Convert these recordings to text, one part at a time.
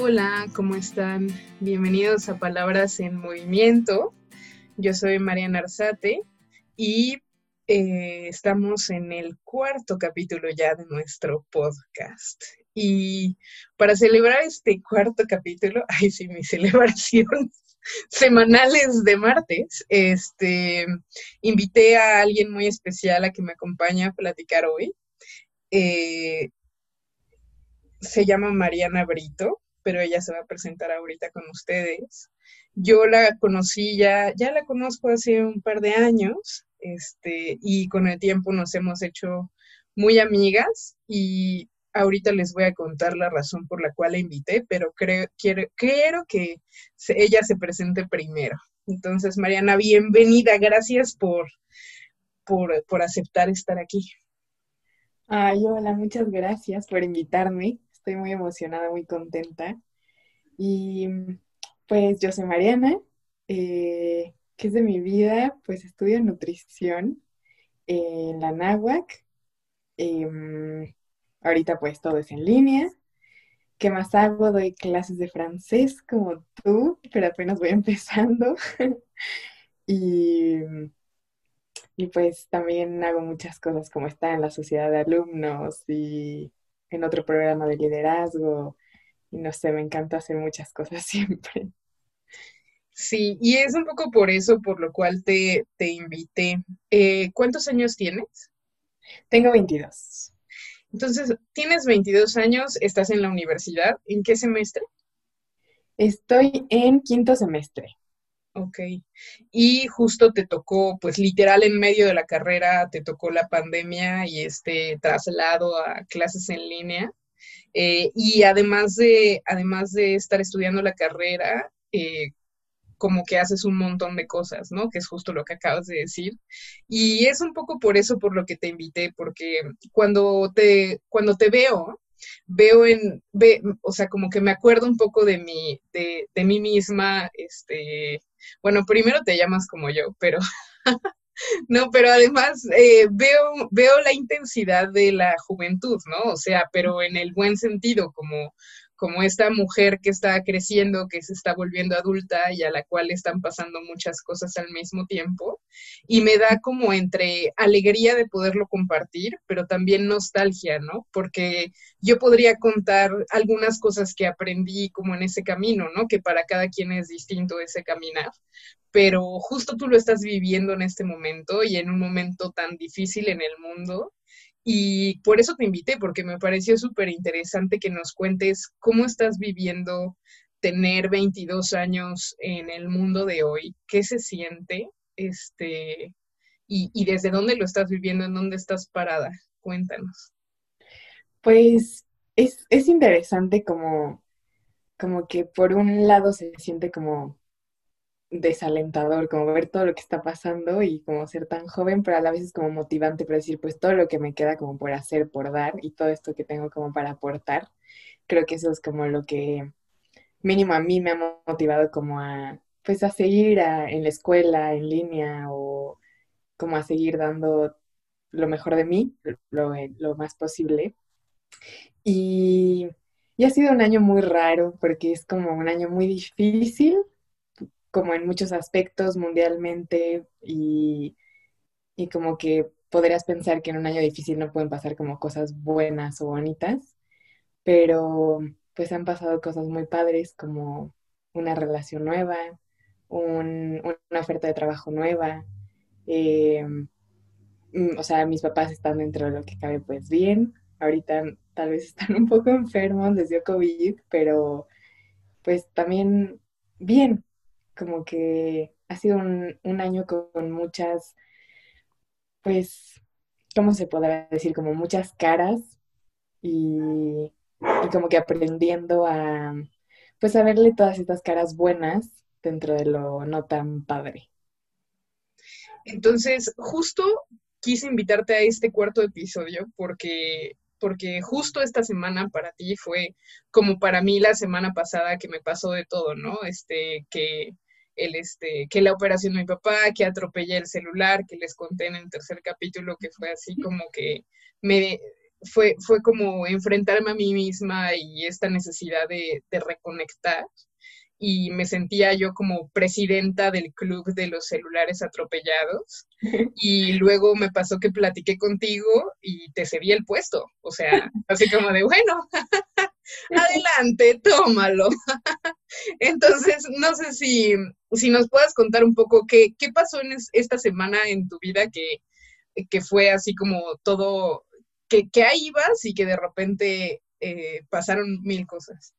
Hola, ¿cómo están? Bienvenidos a Palabras en Movimiento. Yo soy Mariana Arzate y eh, estamos en el cuarto capítulo ya de nuestro podcast. Y para celebrar este cuarto capítulo, ay sí, mi celebración semanales de martes, este, invité a alguien muy especial a que me acompañe a platicar hoy. Eh, se llama Mariana Brito, pero ella se va a presentar ahorita con ustedes. Yo la conocí ya, ya la conozco hace un par de años, este, y con el tiempo nos hemos hecho muy amigas y ahorita les voy a contar la razón por la cual la invité, pero creo, quiero, quiero que ella se presente primero. Entonces, Mariana, bienvenida, gracias por, por, por aceptar estar aquí. Ay, hola, muchas gracias por invitarme. Estoy muy emocionada, muy contenta. Y pues yo soy Mariana, eh, ¿qué es de mi vida? Pues estudio nutrición en la NAWAC. Em, ahorita pues todo es en línea. ¿Qué más hago? Doy clases de francés como tú, pero apenas voy empezando. y, y pues también hago muchas cosas como estar en la sociedad de alumnos y en otro programa de liderazgo. Y no sé, me encanta hacer muchas cosas siempre. Sí, y es un poco por eso por lo cual te, invité. Eh, ¿Cuántos años tienes? Tengo 22. Entonces, tienes 22 años, estás en la universidad. ¿En qué semestre? Estoy en quinto semestre. Ok. Y justo te tocó, pues literal en medio de la carrera, te tocó la pandemia y este traslado a clases en línea. Eh, y además de, además de estar estudiando la carrera, eh, como que haces un montón de cosas, ¿no? Que es justo lo que acabas de decir. Y es un poco por eso por lo que te invité, porque cuando te, cuando te veo, veo en, ve, o sea, como que me acuerdo un poco de mi, de, de mí misma, este, bueno, primero te llamas como yo, pero no, pero además eh, veo, veo la intensidad de la juventud, ¿no? O sea, pero en el buen sentido, como, como esta mujer que está creciendo, que se está volviendo adulta y a la cual están pasando muchas cosas al mismo tiempo. Y me da como entre alegría de poderlo compartir, pero también nostalgia, ¿no? Porque yo podría contar algunas cosas que aprendí como en ese camino, ¿no? Que para cada quien es distinto ese caminar. Pero justo tú lo estás viviendo en este momento y en un momento tan difícil en el mundo y por eso te invité, porque me pareció súper interesante que nos cuentes cómo estás viviendo tener 22 años en el mundo de hoy, qué se siente, este, y, desde dónde lo estás viviendo, en dónde estás parada. Cuéntanos. Pues es, es interesante como, como que por un lado se siente como desalentador, como ver todo lo que está pasando y como ser tan joven, pero a la vez es como motivante para decir, pues todo lo que me queda como por hacer, por dar y todo esto que tengo como para aportar. Creo que eso es como lo que mínimo a mí me ha motivado como a, pues a seguir en la escuela, en línea o como a seguir dando lo mejor de mí, lo, lo más posible. Y, y ha sido un año muy raro porque es como un año muy difícil, como en muchos aspectos mundialmente y, y como que podrías pensar que en un año difícil no pueden pasar como cosas buenas o bonitas, pero pues han pasado cosas muy padres como una relación nueva, un, una oferta de trabajo nueva, eh, mm, o sea, mis papás están dentro de lo que cabe pues bien, ahorita tal vez están un poco enfermos, les dio COVID, pero pues también bien, como que ha sido un, año con, muchas, pues, ¿cómo se podrá decir? Como muchas caras y, como que aprendiendo a, pues, a verle todas estas caras buenas dentro de lo no tan padre. Entonces, justo quise invitarte a este cuarto episodio porque porque justo esta semana para ti fue como para mí la semana pasada que me pasó de todo, ¿no? Este, que el, este, que la operación de mi papá, que atropellé el celular, que les conté en el tercer capítulo, que fue así como que me, fue, fue como enfrentarme a mí misma y esta necesidad de, de reconectar y me sentía yo como presidenta del club de los celulares atropellados. Y luego me pasó que platiqué contigo y te cedí el puesto. O sea, así como de, bueno, adelante, tómalo. Entonces, no sé si, si nos puedas contar un poco qué, qué pasó en esta semana en tu vida que, que fue así como todo, que, que ahí ibas y que de repente eh, pasaron mil cosas.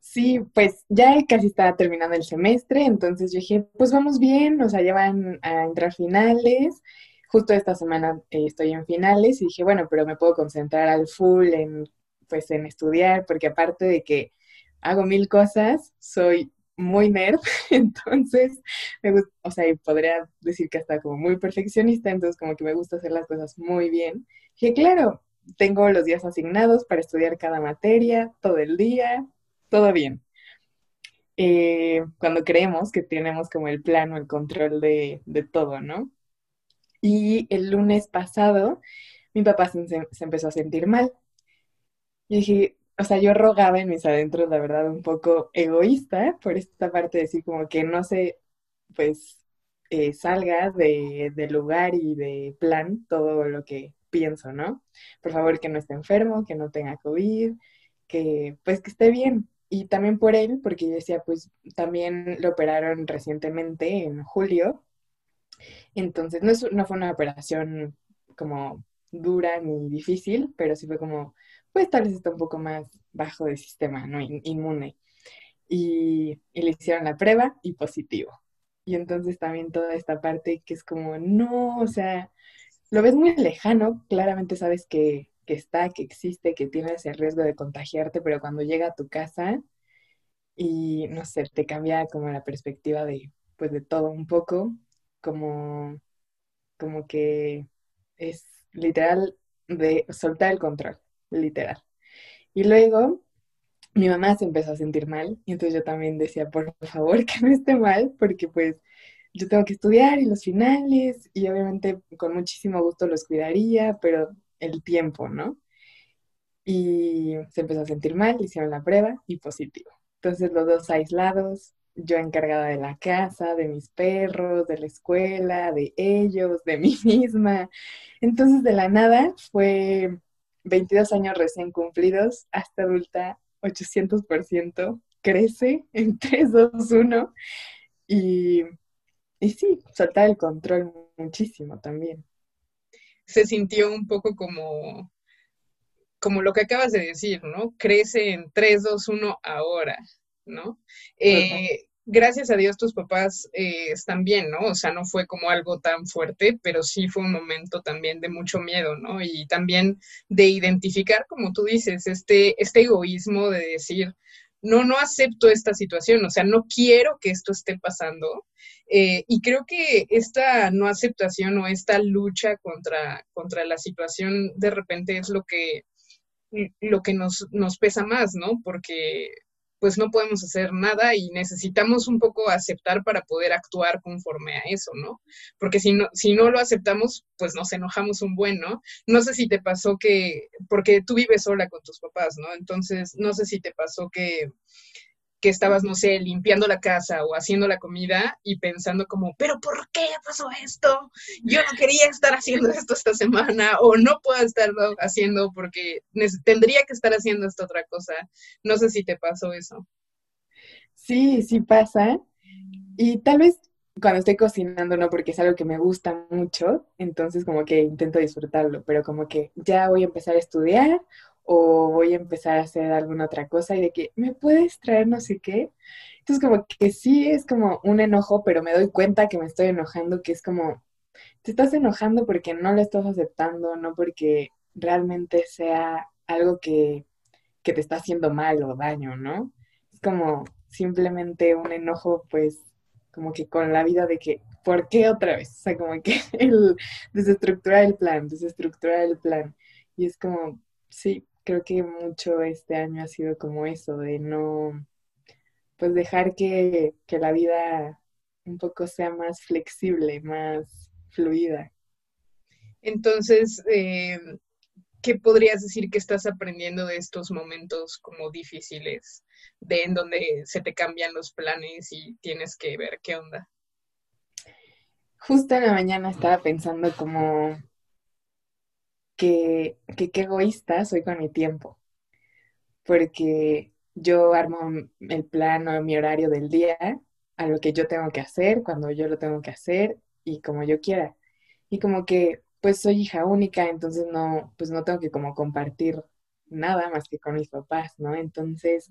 Sí, pues ya casi estaba terminando el semestre, entonces yo dije, pues vamos bien, o sea, ya van a entrar finales. Justo esta semana eh, estoy en finales y dije, bueno, pero me puedo concentrar al full en, pues, en estudiar, porque aparte de que hago mil cosas, soy muy nerd, entonces, me o sea, podría decir que hasta como muy perfeccionista, entonces como que me gusta hacer las cosas muy bien. Dije, claro, tengo los días asignados para estudiar cada materia, todo el día, todo bien. Eh, cuando creemos que tenemos como el plano, el control de, todo, ¿no? Y el lunes pasado, mi papá se, empezó a sentir mal. Y dije, o sea, yo rogaba en mis adentros, la verdad, un poco egoísta por esta parte de decir como que no se, pues, eh, salga de, de, lugar y de plan todo lo que pienso, ¿no? Por favor, que no esté enfermo, que no tenga COVID, que, pues, que esté bien y también por él, porque yo decía, pues también lo operaron recientemente en julio. Entonces, no, es, no fue una operación como dura ni difícil, pero sí fue como, pues tal vez está un poco más bajo de sistema, ¿no? Inmune. Y, le hicieron la prueba y positivo. Y entonces también toda esta parte que es como, no, o sea, lo ves muy lejano, claramente sabes que que está, que existe, que tienes el riesgo de contagiarte, pero cuando llega a tu casa y, no sé, te cambia como la perspectiva de, pues, de todo un poco, como, como que es literal de soltar el control, literal. Y luego mi mamá se empezó a sentir mal y entonces yo también decía, por favor, que no esté mal, porque pues yo tengo que estudiar y los finales y obviamente con muchísimo gusto los cuidaría, pero el tiempo, ¿no? Y se empezó a sentir mal, hicieron la prueba y positivo. Entonces los dos aislados, yo encargada de la casa, de mis perros, de la escuela, de ellos, de mí misma. Entonces de la nada fue 22 años recién cumplidos, hasta adulta, 800%, crece en 3, 2, 1. Y, y sí, soltar el control muchísimo también se sintió un poco como, como lo que acabas de decir, ¿no? Crece en 3, 2, 1 ahora, ¿no? Eh, gracias a Dios tus papás eh, están bien, ¿no? O sea, no fue como algo tan fuerte, pero sí fue un momento también de mucho miedo, ¿no? Y también de identificar, como tú dices, este, este egoísmo de decir, no, no acepto esta situación, o sea, no quiero que esto esté pasando. Eh, y creo que esta no aceptación o esta lucha contra, contra la situación de repente es lo que, lo que nos, nos pesa más, ¿no? Porque pues no podemos hacer nada y necesitamos un poco aceptar para poder actuar conforme a eso, ¿no? Porque si no, si no lo aceptamos, pues nos enojamos un buen, ¿no? No sé si te pasó que, porque tú vives sola con tus papás, ¿no? Entonces, no sé si te pasó que que estabas, no sé, limpiando la casa o haciendo la comida y pensando como, pero ¿por qué pasó esto? Yo no quería estar haciendo esto esta semana o no puedo estarlo haciendo porque tendría que estar haciendo esta otra cosa. No sé si te pasó eso. Sí, sí pasa. Y tal vez cuando estoy cocinando, no, porque es algo que me gusta mucho, entonces como que intento disfrutarlo, pero como que ya voy a empezar a estudiar o voy a empezar a hacer alguna otra cosa y de que me puedes traer no sé qué. Entonces como que sí es como un enojo, pero me doy cuenta que me estoy enojando, que es como, te estás enojando porque no lo estás aceptando, no porque realmente sea algo que, que te está haciendo mal o daño, ¿no? Es como simplemente un enojo, pues, como que con la vida de que, ¿por qué otra vez? O sea, como que el desestructurar el plan, desestructurar el plan. Y es como, sí, creo que mucho este año ha sido como eso, de no, pues dejar que, la vida un poco sea más flexible, más fluida. Entonces, eh, ¿qué podrías decir que estás aprendiendo de estos momentos como difíciles, de en donde se te cambian los planes y tienes que ver qué onda? Justo en la mañana estaba pensando como que, que qué egoísta soy con mi tiempo, porque yo armo el plan o mi horario del día a lo que yo tengo que hacer, cuando yo lo tengo que hacer y como yo quiera. Y como que pues soy hija única, entonces no, pues no tengo que como compartir nada más que con mis papás, ¿no? Entonces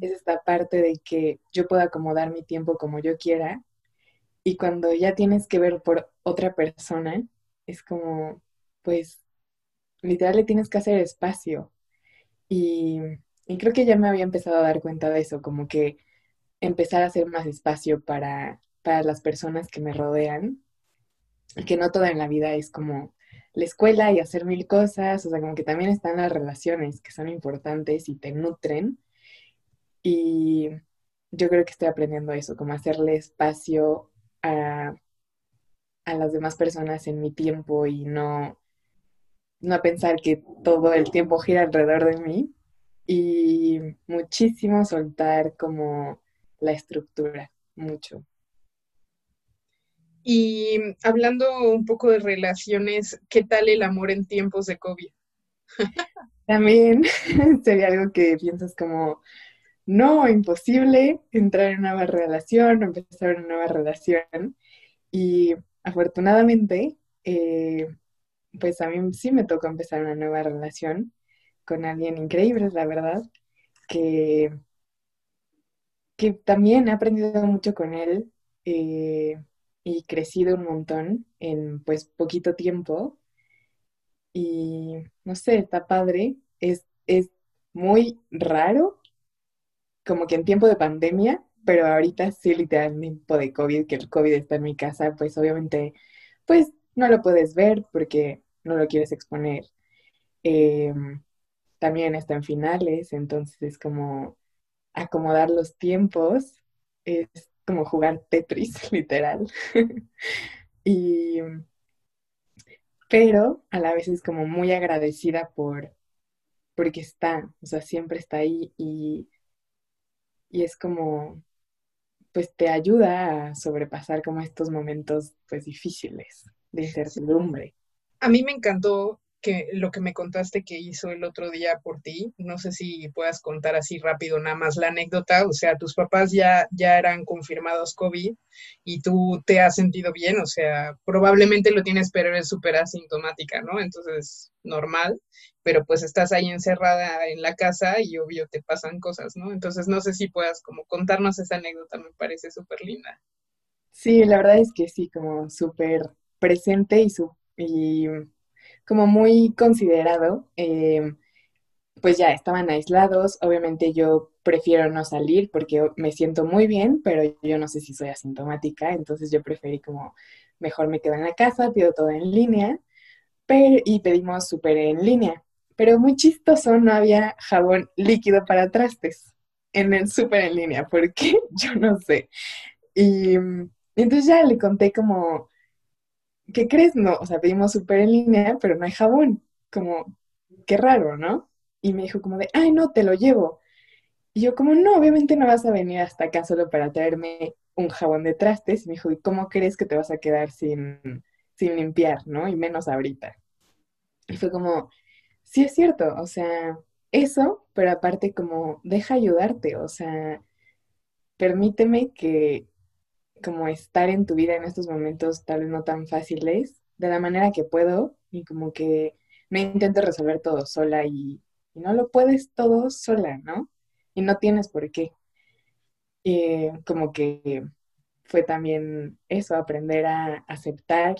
es esta parte de que yo puedo acomodar mi tiempo como yo quiera y cuando ya tienes que ver por otra persona, es como, pues, literal le tienes que hacer espacio. Y, creo que ya me había empezado a dar cuenta de eso, como que empezar a hacer más espacio para, para las personas que me rodean, que no toda en la vida es como la escuela y hacer mil cosas, o sea, como que también están las relaciones que son importantes y te nutren. Y yo creo que estoy aprendiendo eso, como hacerle espacio a, a las demás personas en mi tiempo y no, no pensar que todo el tiempo gira alrededor de mí. Y muchísimo soltar como la estructura, mucho. Y hablando un poco de relaciones, ¿qué tal el amor en tiempos de COVID? También sería algo que piensas como, no, imposible entrar en una nueva relación o empezar una nueva relación. Y afortunadamente, eh, pues a mí sí me tocó empezar una nueva relación con alguien increíble, la verdad, que que también he aprendido mucho con él eh, y crecido un montón en pues poquito tiempo. Y no sé, está padre. Es, es muy raro, como que en tiempo de pandemia, pero ahorita sí, literalmente en tiempo de COVID, que el COVID está en mi casa, pues obviamente, pues no lo puedes ver porque no lo quieres exponer. Em, también está en finales, entonces es como acomodar los tiempos es como jugar Tetris, literal. y, pero a la vez es como muy agradecida por, porque está, o sea, siempre está ahí y, y es como, pues te ayuda a sobrepasar como estos momentos, pues difíciles de incertidumbre. A mí me encantó que lo que me contaste que hizo el otro día por ti, no sé si puedas contar así rápido nada más la anécdota, o sea, tus papás ya, ya eran confirmados COVID y tú te has sentido bien, o sea, probablemente lo tienes, pero eres súper asintomática, ¿no? Entonces, normal, pero pues estás ahí encerrada en la casa y obvio te pasan cosas, ¿no? Entonces, no sé si puedas como contarnos esa anécdota, me parece súper linda. Sí, la verdad es que sí, como súper presente y, su, y como muy considerado. Eh, pues ya estaban aislados. Obviamente yo prefiero no salir porque me siento muy bien, pero yo no sé si soy asintomática, entonces yo preferí como mejor me quedo en la casa, pido todo en línea pero, y pedimos súper en línea. Pero muy chistoso, no había jabón líquido para trastes en el súper en línea, porque yo no sé. Y entonces ya le conté como, ¿qué crees? No, o sea, pedimos súper en línea, pero no hay jabón. Como, qué raro, ¿no? Y me dijo como de, ay, no, te lo llevo. Y yo como, no, obviamente no vas a venir hasta acá solo para traerme un jabón de trastes. Y me dijo, ¿y cómo crees que te vas a quedar sin, sin limpiar, ¿no? Y menos ahorita. Y fue como, sí es cierto, o sea, eso, pero aparte como, deja ayudarte, o sea, permíteme que como estar en tu vida en estos momentos tal vez no tan fáciles, de la manera que puedo y como que me intento resolver todo sola y, no lo puedes todo sola, ¿no? Y no tienes por qué. Y como que fue también eso, aprender a aceptar,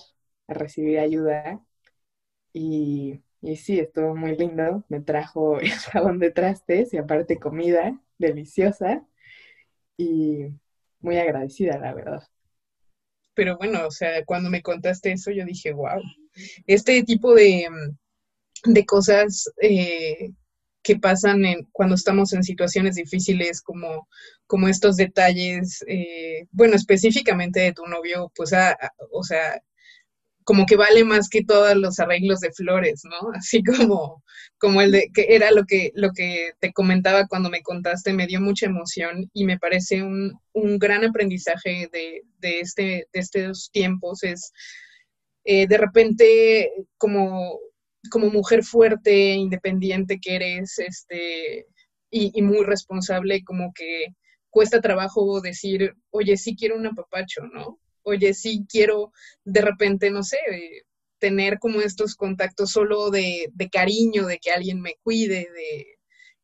a recibir ayuda y, y sí, estuvo muy lindo. Me trajo el jabón de trastes y aparte comida deliciosa y muy agradecida, la verdad. Pero bueno, o sea, cuando me contaste eso, yo dije, wow, este tipo de, de cosas eh, que pasan en, cuando estamos en situaciones difíciles, como, como estos detalles, eh, bueno, específicamente de tu novio, pues, o sea, como que vale más que todos los arreglos de flores, ¿no? Así como, como el de que era lo que, lo que te comentaba cuando me contaste, me dio mucha emoción y me parece un, un gran aprendizaje de, de, este, de estos tiempos, es eh, de repente como, como mujer fuerte, independiente que eres, este, y, muy responsable, como que cuesta trabajo decir, oye, sí quiero un apapacho, ¿no? Oye, sí quiero de repente, no sé, tener como estos contactos solo de, cariño, de que alguien me cuide, de,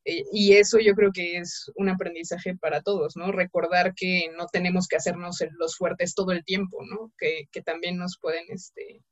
eh, y eso yo creo que es un aprendizaje para todos, ¿no? Recordar que no tenemos que hacernos los fuertes todo el tiempo, ¿no? Que, que también nos pueden, este,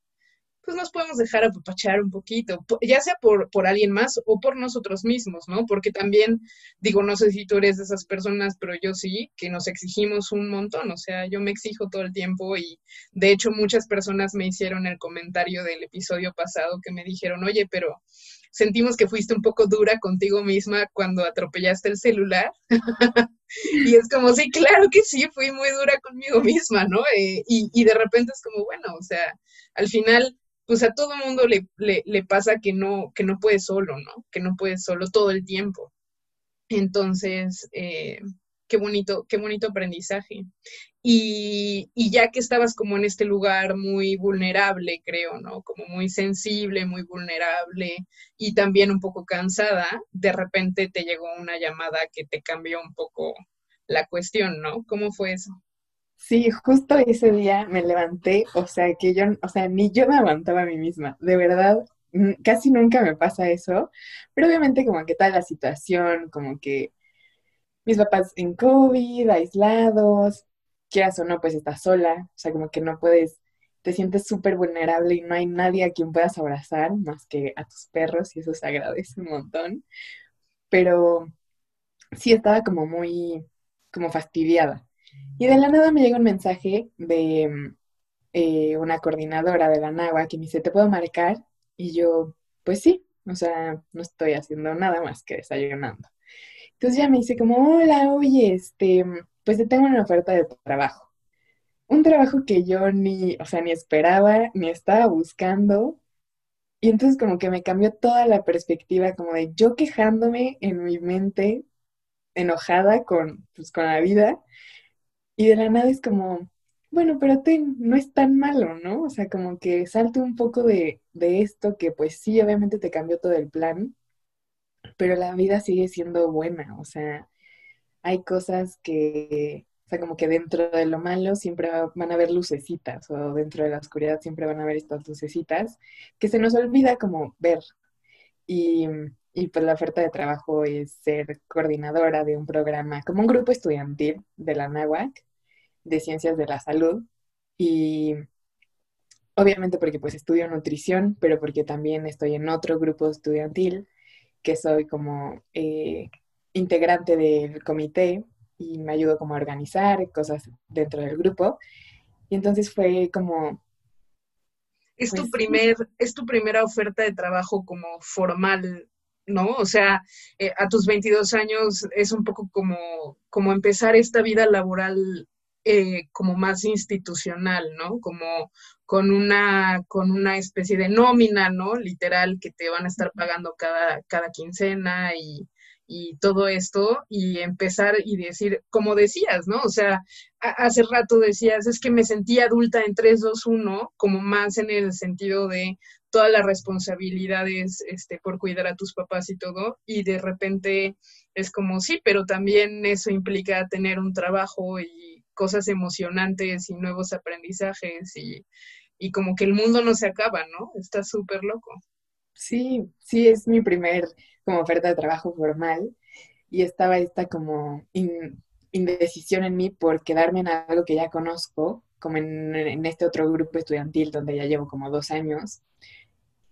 pues nos podemos dejar apapachar un poquito, ya sea por, por alguien más o por nosotros mismos, ¿no? Porque también, digo, no sé si tú eres de esas personas, pero yo sí, que nos exigimos un montón, o sea, yo me exijo todo el tiempo y de hecho muchas personas me hicieron el comentario del episodio pasado que me dijeron, oye, pero sentimos que fuiste un poco dura contigo misma cuando atropellaste el celular. y es como, sí, claro que sí, fui muy dura conmigo misma, ¿no? Eh, y, y de repente es como, bueno, o sea, al final pues a todo mundo le, le, pasa que no, que no puede solo, ¿no? Que no puede solo todo el tiempo. Entonces, eh, qué bonito, qué bonito aprendizaje. Y, y, ya que estabas como en este lugar muy vulnerable, creo, ¿no? Como muy sensible, muy vulnerable y también un poco cansada, de repente te llegó una llamada que te cambió un poco la cuestión, ¿no? ¿Cómo fue eso? Sí, justo ese día me levanté, o sea, que yo, o sea, ni yo me aguantaba a mí misma, de verdad, casi nunca me pasa eso, pero obviamente como que tal la situación, como que mis papás en COVID, aislados, quieras o no, pues estás sola, o sea, como que no puedes, te sientes súper vulnerable y no hay nadie a quien puedas abrazar más que a tus perros y eso se agradece un montón, pero sí estaba como muy, como fastidiada. Y de la nada me llega un mensaje de eh, una coordinadora de la NAGUA que me dice, ¿te puedo marcar? Y yo, pues sí, o sea, no estoy haciendo nada más que desayunando. Entonces ya me dice como, hola, oye, este, pues te tengo una oferta de trabajo. Un trabajo que yo ni, o sea, ni esperaba, ni estaba buscando. Y entonces como que me cambió toda la perspectiva, como de yo quejándome en mi mente, enojada con, pues, con la vida, y de la nada es como, bueno, pero no es tan malo, ¿no? O sea, como que salte un poco de, de esto que pues sí, obviamente te cambió todo el plan, pero la vida sigue siendo buena, o sea, hay cosas que, o sea, como que dentro de lo malo siempre van a haber lucecitas, o dentro de la oscuridad siempre van a haber estas lucecitas, que se nos olvida como ver. Y, y pues la oferta de trabajo es ser coordinadora de un programa, como un grupo estudiantil de la NAWAC, de ciencias de la salud y obviamente porque pues estudio nutrición, pero porque también estoy en otro grupo estudiantil que soy como eh, integrante del comité y me ayudo como a organizar cosas dentro del grupo. Y entonces fue como... Es tu, pues, primer, es tu primera oferta de trabajo como formal, ¿no? O sea, eh, a tus 22 años es un poco como, como empezar esta vida laboral eh, como más institucional, ¿no? Como con una, con una especie de nómina, ¿no? Literal, que te van a estar pagando cada, cada quincena y, y todo esto, y empezar y decir, como decías, ¿no? O sea, hace rato decías, es que me sentí adulta en 3, 2, 1, como más en el sentido de todas las responsabilidades este, por cuidar a tus papás y todo, y de repente es como, sí, pero también eso implica tener un trabajo y cosas emocionantes y nuevos aprendizajes y, y como que el mundo no se acaba, ¿no? Está súper loco. Sí, sí, es mi primer como oferta de trabajo formal y estaba esta como indecisión en mí por quedarme en algo que ya conozco, como en, en, este otro grupo estudiantil donde ya llevo como dos años,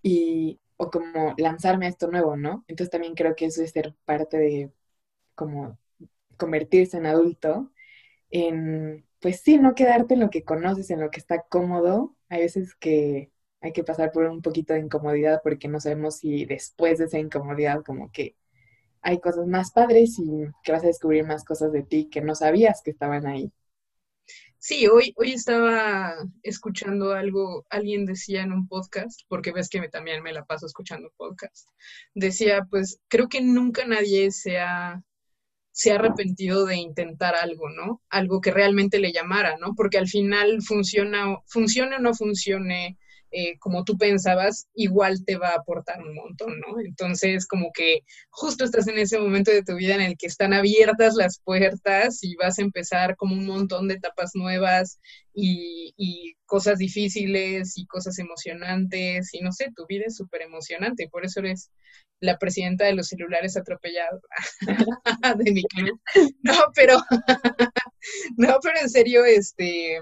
y, o como lanzarme a esto nuevo, ¿no? Entonces también creo que eso es ser parte de como convertirse en adulto en, pues sí, no quedarte en lo que conoces, en lo que está cómodo. Hay veces que hay que pasar por un poquito de incomodidad porque no sabemos si después de esa incomodidad como que hay cosas más padres y que vas a descubrir más cosas de ti que no sabías que estaban ahí. Sí, hoy, hoy estaba escuchando algo, alguien decía en un podcast, porque ves que también me la paso escuchando podcast, decía, pues creo que nunca nadie se ha, se ha arrepentido de intentar algo, ¿no? Algo que realmente le llamara, ¿no? Porque al final funciona, funcione o no funcione, eh, como tú pensabas, igual te va a aportar un montón, ¿no? Entonces, como que justo estás en ese momento de tu vida en el que están abiertas las puertas y vas a empezar como un montón de etapas nuevas y, cosas difíciles y cosas emocionantes y no sé, tu vida es súper emocionante, por eso eres la presidenta de los celulares atropellados de mi club. No, pero, no, pero en serio, este,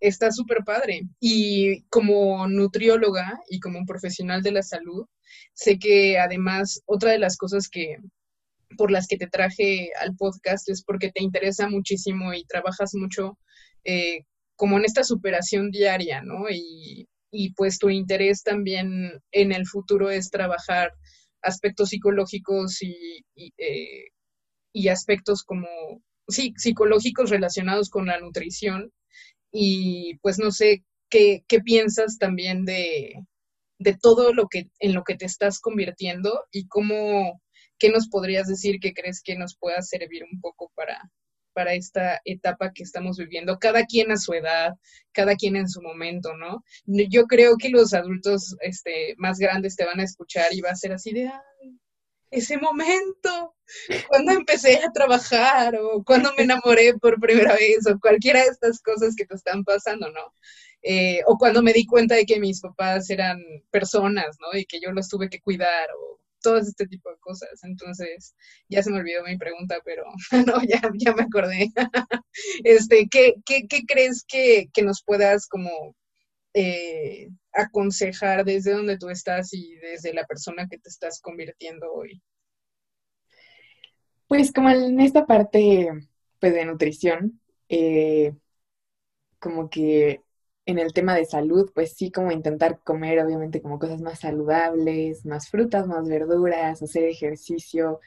está súper padre. Y como nutrióloga y como profesional de la salud, sé que además otra de las cosas que por las que te traje al podcast es porque te interesa muchísimo y trabajas mucho eh, como en esta superación diaria, ¿no? Y, y pues tu interés también en el futuro es trabajar aspectos psicológicos y, y, eh, y aspectos como, sí, psicológicos relacionados con la nutrición y pues no sé qué, qué piensas también de, de, todo lo que en lo que te estás convirtiendo y cómo, qué nos podrías decir que crees que nos pueda servir un poco para, para esta etapa que estamos viviendo, cada quien a su edad, cada quien en su momento, ¿no? Yo creo que los adultos este, más grandes te van a escuchar y va a ser así de, ese momento, cuando empecé a trabajar o cuando me enamoré por primera vez o cualquiera de estas cosas que te están pasando, ¿no? Eh, o cuando me di cuenta de que mis papás eran personas, ¿no? Y que yo los tuve que cuidar o todo este tipo de cosas. Entonces, ya se me olvidó mi pregunta, pero no, ya, ya me acordé. este, ¿qué, qué, qué crees que, que, nos puedas como eh, aconsejar desde donde tú estás y desde la persona que te estás convirtiendo hoy? Pues como en esta parte pues, de nutrición, eh, como que en el tema de salud, pues sí, como intentar comer obviamente como cosas más saludables, más frutas, más verduras, hacer ejercicio,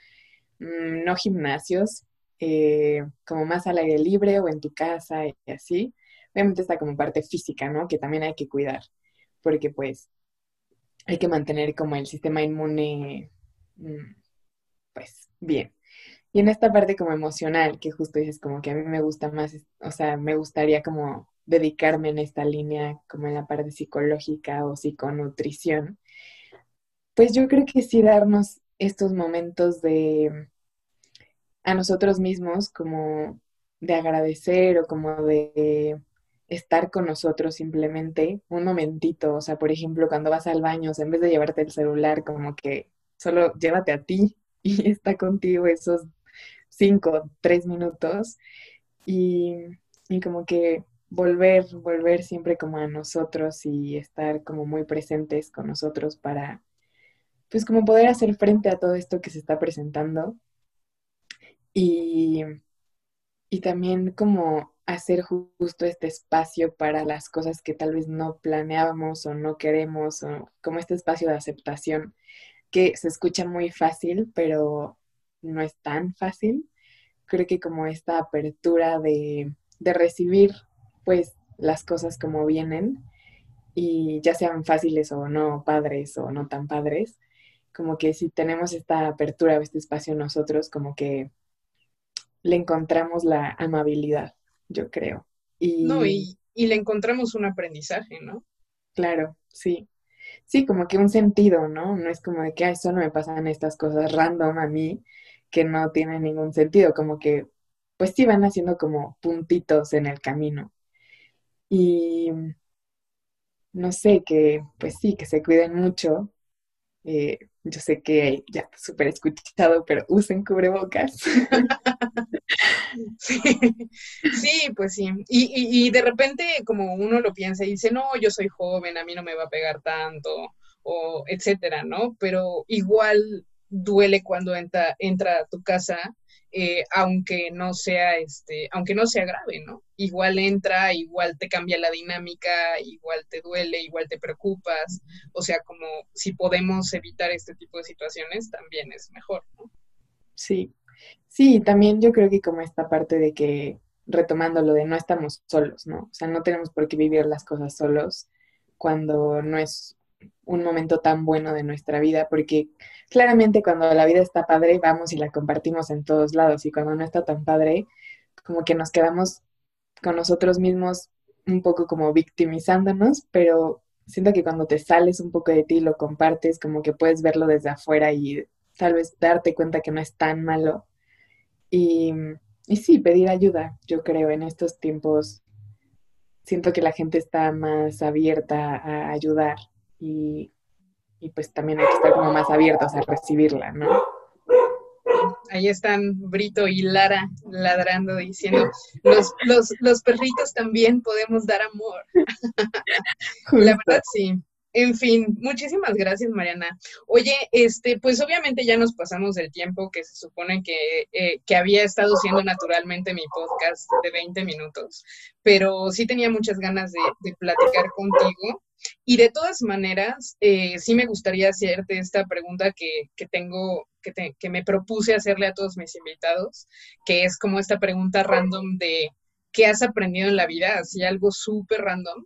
mm, no gimnasios, eh, como más al aire libre o en tu casa y así. Obviamente está como parte física, ¿no? Que también hay que cuidar, porque pues hay que mantener como el sistema inmune, mm, pues bien. Y en esta parte como emocional, que justo dices como que a mí me gusta más, o sea, me gustaría como dedicarme en esta línea, como en la parte psicológica o psiconutrición, pues yo creo que sí darnos estos momentos de a nosotros mismos como de agradecer o como de estar con nosotros simplemente un momentito. O sea, por ejemplo, cuando vas al baño, en vez de llevarte el celular, como que solo llévate a ti y está contigo esos cinco, tres minutos. Y, y como que volver, volver siempre como a nosotros y estar como muy presentes con nosotros para, pues como poder hacer frente a todo esto que se está presentando. Y, y también como hacer justo este espacio para las cosas que tal vez no planeábamos o no queremos, o como este espacio de aceptación que se escucha muy fácil, pero no es tan fácil. Creo que como esta apertura de, de recibir pues las cosas como vienen y ya sean fáciles o no, padres o no tan padres, como que si tenemos esta apertura o este espacio nosotros, como que le encontramos la amabilidad yo creo. Y, no, y, le encontramos un aprendizaje, ¿no? Claro, sí. Sí, como que un sentido, ¿no? No es como de que, eso no me pasan estas cosas random a mí que no tienen ningún sentido, como que, pues sí van haciendo como puntitos en el camino. Y no sé, que pues sí, que se cuiden mucho. Eh, yo sé que ya súper escuchado, pero usen cubrebocas. Sí, pues sí. Y, y, de repente como uno lo piensa y dice, no, yo soy joven, a mí no me va a pegar tanto, o etcétera, ¿no? Pero igual duele cuando entra, entra a tu casa, eh, aunque no sea este, aunque no sea grave, ¿no? Igual entra, igual te cambia la dinámica, igual te duele, igual te preocupas. O sea, como si podemos evitar este tipo de situaciones, también es mejor, ¿no? Sí, Sí, también yo creo que como esta parte de que retomando lo de no estamos solos, ¿no? O sea, no tenemos por qué vivir las cosas solos cuando no es un momento tan bueno de nuestra vida, porque claramente cuando la vida está padre, vamos y la compartimos en todos lados, y cuando no está tan padre, como que nos quedamos con nosotros mismos un poco como victimizándonos, pero siento que cuando te sales un poco de ti y lo compartes, como que puedes verlo desde afuera y tal vez darte cuenta que no es tan malo. Y, y sí, pedir ayuda, yo creo, en estos tiempos siento que la gente está más abierta a ayudar y, y pues también hay que estar como más abiertos a recibirla, ¿no? Ahí están Brito y Lara ladrando diciendo, los, los, los perritos también podemos dar amor. La verdad sí. En fin, muchísimas gracias, Mariana. Oye, este, pues obviamente ya nos pasamos del tiempo que se supone que, eh, que había estado siendo naturalmente mi podcast de 20 minutos, pero sí tenía muchas ganas de, platicar contigo. Y de todas maneras, eh, sí me gustaría hacerte esta pregunta que, que tengo, que, que, me propuse hacerle a todos mis invitados, que es como esta pregunta random de qué has aprendido en la vida, así algo súper random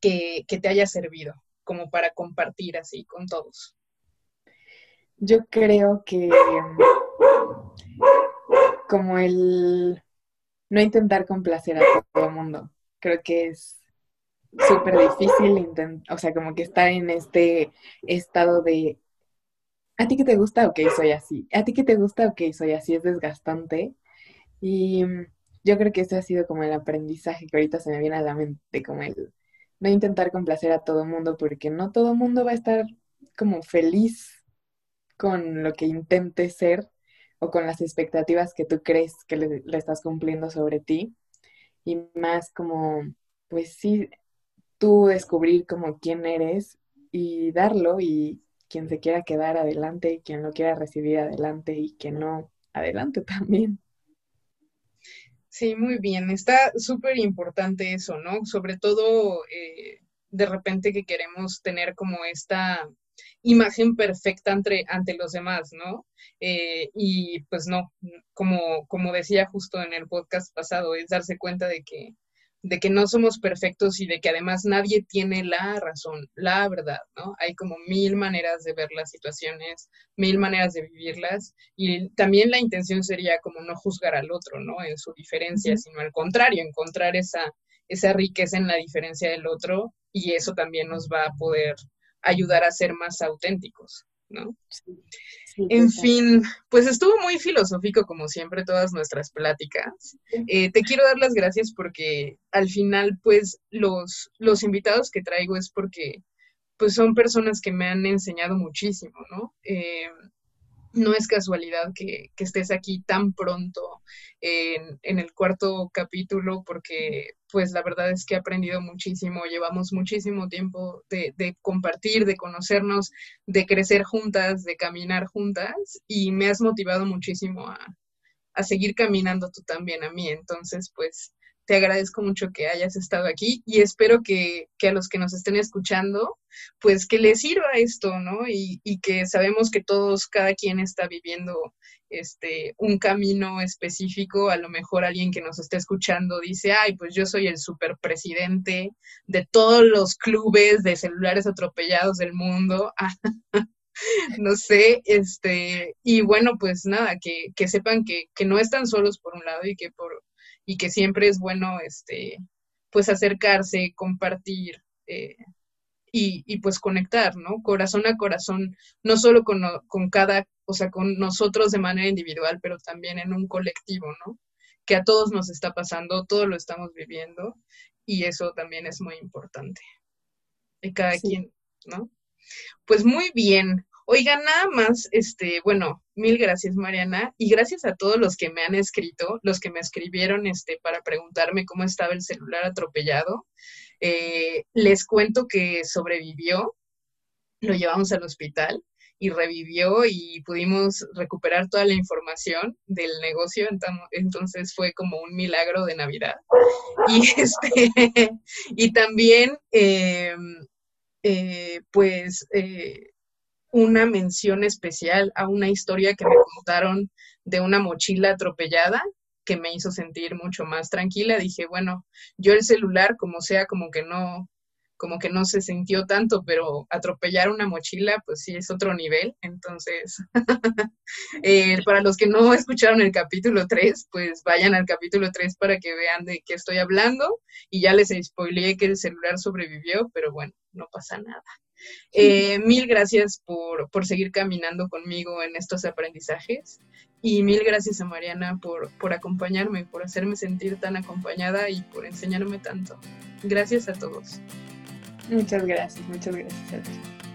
que, que te haya servido, como para compartir así con todos. Yo creo que como el no intentar complacer a todo el mundo, creo que es súper difícil, o sea, como que estar en este estado de, ¿a ti qué te gusta? Ok, soy así. ¿A ti qué te gusta? Ok, soy así. Es desgastante. Y yo creo que ese ha sido como el aprendizaje que ahorita se me viene a la mente, como el no intentar complacer a todo mundo, porque no todo mundo va a estar como feliz con lo que intentes ser o con las expectativas que tú crees que le, estás cumpliendo sobre ti. Y más como, pues sí, tú descubrir como quién eres y darlo y quien se quiera quedar adelante, quien lo quiera recibir adelante y quien no, adelante también. Sí, muy bien. Está súper importante eso, ¿no? Sobre todo eh, de repente que queremos tener como esta imagen perfecta ante, ante los demás, ¿no? Eh, y pues no, como, como decía justo en el podcast pasado, es darse cuenta de que de que no somos perfectos y de que además nadie tiene la razón, la verdad, ¿no? Hay como mil maneras de ver las situaciones, mil maneras de vivirlas y también la intención sería como no juzgar al otro, ¿no? En su diferencia, sino al contrario, encontrar esa, esa riqueza en la diferencia del otro y eso también nos va a poder ayudar a ser más auténticos, ¿no? En fin, pues estuvo muy filosófico como siempre todas nuestras pláticas. Eh, te quiero dar las gracias porque al final, pues los, los invitados que traigo es porque pues son personas que me han enseñado muchísimo, ¿no? Eh, no es casualidad que, estés aquí tan pronto en, el cuarto capítulo, porque pues la verdad es que he aprendido muchísimo, llevamos muchísimo tiempo de, compartir, de conocernos, de crecer juntas, de caminar juntas, y me has motivado muchísimo a, a seguir caminando tú también a mí. Entonces, pues te agradezco mucho que hayas estado aquí y espero que, a los que nos estén escuchando, pues que les sirva esto, ¿no? Y, que sabemos que todos, cada quien está viviendo este, un camino específico. A lo mejor alguien que nos esté escuchando dice, ay, pues yo soy el superpresidente de todos los clubes de celulares atropellados del mundo. no sé, este, y bueno, pues nada, que, que sepan que, que no están solos por un lado y que por y que siempre es bueno, este, pues acercarse, compartir eh, y, y, pues conectar, ¿no? Corazón a corazón, no solo con, con cada, o sea, con nosotros de manera individual, pero también en un colectivo, ¿no? Que a todos nos está pasando, todos lo estamos viviendo y eso también es muy importante. Y cada quien, ¿no? Pues muy bien. Oiga, nada más, este, bueno, mil gracias, Mariana, y gracias a todos los que me han escrito, los que me escribieron, este, para preguntarme cómo estaba el celular atropellado. Eh, les cuento que sobrevivió, lo llevamos al hospital y revivió y pudimos recuperar toda la información del negocio, entonces fue como un milagro de Navidad. Y, este, y también, em, eh, pues, eh, una mención especial a una historia que me contaron de una mochila atropellada que me hizo sentir mucho más tranquila. Dije, bueno, yo el celular, como sea, como que no, como que no se sintió tanto, pero atropellar una mochila, pues sí es otro nivel. Entonces, eh, para los que no escucharon el capítulo 3, pues vayan al capítulo 3 para que vean de qué estoy hablando. Y ya les spoileé que el celular sobrevivió, pero bueno, no pasa nada. Eh, mil gracias por, por, seguir caminando conmigo en estos aprendizajes y mil gracias a Mariana por, por acompañarme, por hacerme sentir tan acompañada y por enseñarme tanto. Gracias a todos. Muchas gracias, muchas gracias a ti.